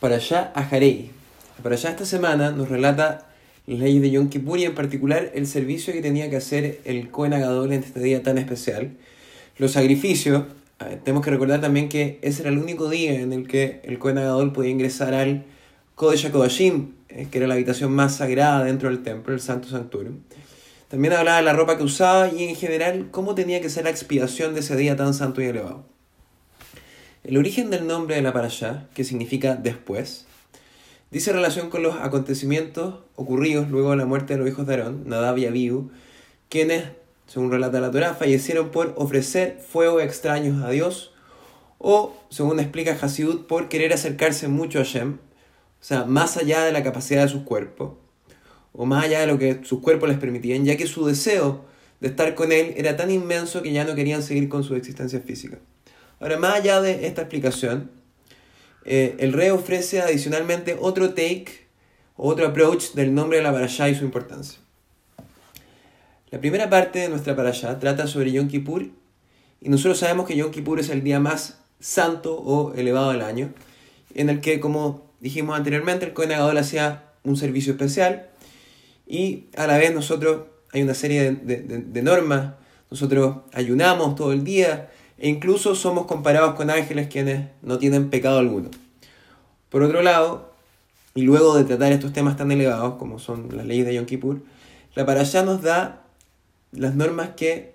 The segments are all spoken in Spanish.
Para allá a Jarei. Para allá esta semana nos relata las leyes de Yom Kippur en particular el servicio que tenía que hacer el Kohen Agadol en este día tan especial. Los sacrificios, tenemos que recordar también que ese era el único día en el que el Kohen Agadol podía ingresar al Kodesh HaKodashim, eh, que era la habitación más sagrada dentro del templo, el Santo Santuario. También hablaba de la ropa que usaba y en general cómo tenía que ser la expiación de ese día tan santo y elevado. El origen del nombre de la parashá, que significa después, dice relación con los acontecimientos ocurridos luego de la muerte de los hijos de Aarón, Nadab y Abihu, quienes, según relata la Torah, fallecieron por ofrecer fuego extraños a Dios, o, según explica Hasidut, por querer acercarse mucho a Shem, o sea, más allá de la capacidad de sus cuerpos, o más allá de lo que sus cuerpos les permitían, ya que su deseo de estar con él era tan inmenso que ya no querían seguir con su existencia física. Ahora, más allá de esta explicación, eh, el rey ofrece adicionalmente otro take, otro approach del nombre de la parashá y su importancia. La primera parte de nuestra parashá trata sobre Yom Kippur y nosotros sabemos que Yom Kippur es el día más santo o elevado del año, en el que, como dijimos anteriormente, el Kohen Agadol hacía un servicio especial y a la vez nosotros hay una serie de normas, nosotros ayunamos todo el día, e incluso somos comparados con ángeles quienes no tienen pecado alguno. Por otro lado, y luego de tratar estos temas tan elevados como son las leyes de Yom Kippur, la allá nos da las normas que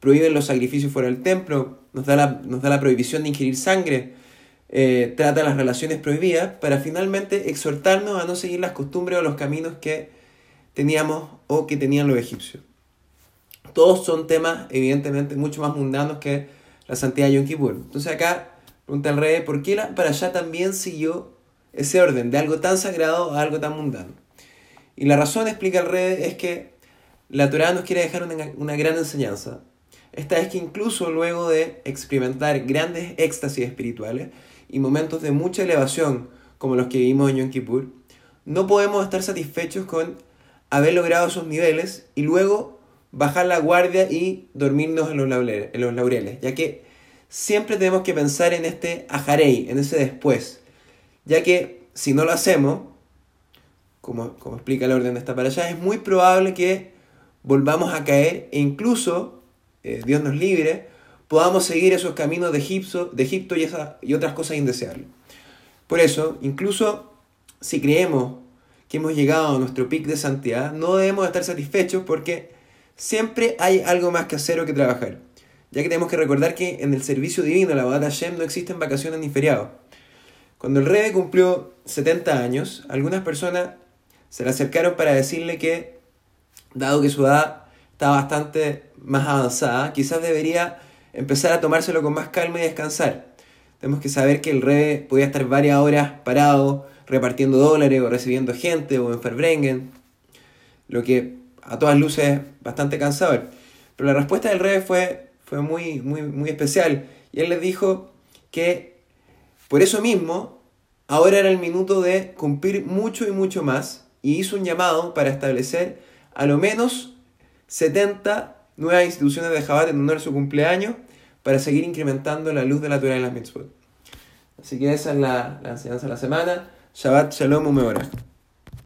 prohíben los sacrificios fuera del templo, nos da la, nos da la prohibición de ingerir sangre, eh, trata las relaciones prohibidas para finalmente exhortarnos a no seguir las costumbres o los caminos que teníamos o que tenían los egipcios. Todos son temas evidentemente mucho más mundanos que la santidad de Yom Kippur. Entonces acá pregunta el rey, ¿por qué la para allá también siguió ese orden de algo tan sagrado a algo tan mundano? Y la razón, explica el rey, es que la Torah nos quiere dejar una, una gran enseñanza. Esta es que incluso luego de experimentar grandes éxtasis espirituales y momentos de mucha elevación como los que vivimos en Yom Kippur, no podemos estar satisfechos con haber logrado esos niveles y luego bajar la guardia y dormirnos en los laureles, en los laureles ya que siempre tenemos que pensar en este ajarei, en ese después, ya que si no lo hacemos, como, como explica el orden de esta para allá, es muy probable que volvamos a caer e incluso, eh, Dios nos libre, podamos seguir esos caminos de Egipto, de Egipto y, y otras cosas indeseables. Por eso, incluso si creemos que hemos llegado a nuestro pic de santidad, no debemos estar satisfechos porque siempre hay algo más que hacer o que trabajar, ya que tenemos que recordar que en el servicio divino, la Badat Hashem, no existen vacaciones ni feriados. Cuando el rey cumplió 70 años, algunas personas se le acercaron para decirle que, dado que su edad estaba bastante más avanzada, quizás debería empezar a tomárselo con más calma y descansar. Tenemos que saber que el rey podía estar varias horas parado, repartiendo dólares o recibiendo gente o en Ferbrengen, lo que a todas luces bastante cansador. Pero la respuesta del rey fue, fue muy, muy, muy especial. Y él les dijo que por eso mismo, ahora era el minuto de cumplir mucho y mucho más. Y hizo un llamado para establecer a lo menos 70 nuevas instituciones de Jabat en honor a su cumpleaños para seguir incrementando la luz de la Torah en las mitzvot. Así que esa es la, la enseñanza de la semana. Shabbat Shalom Umeorah.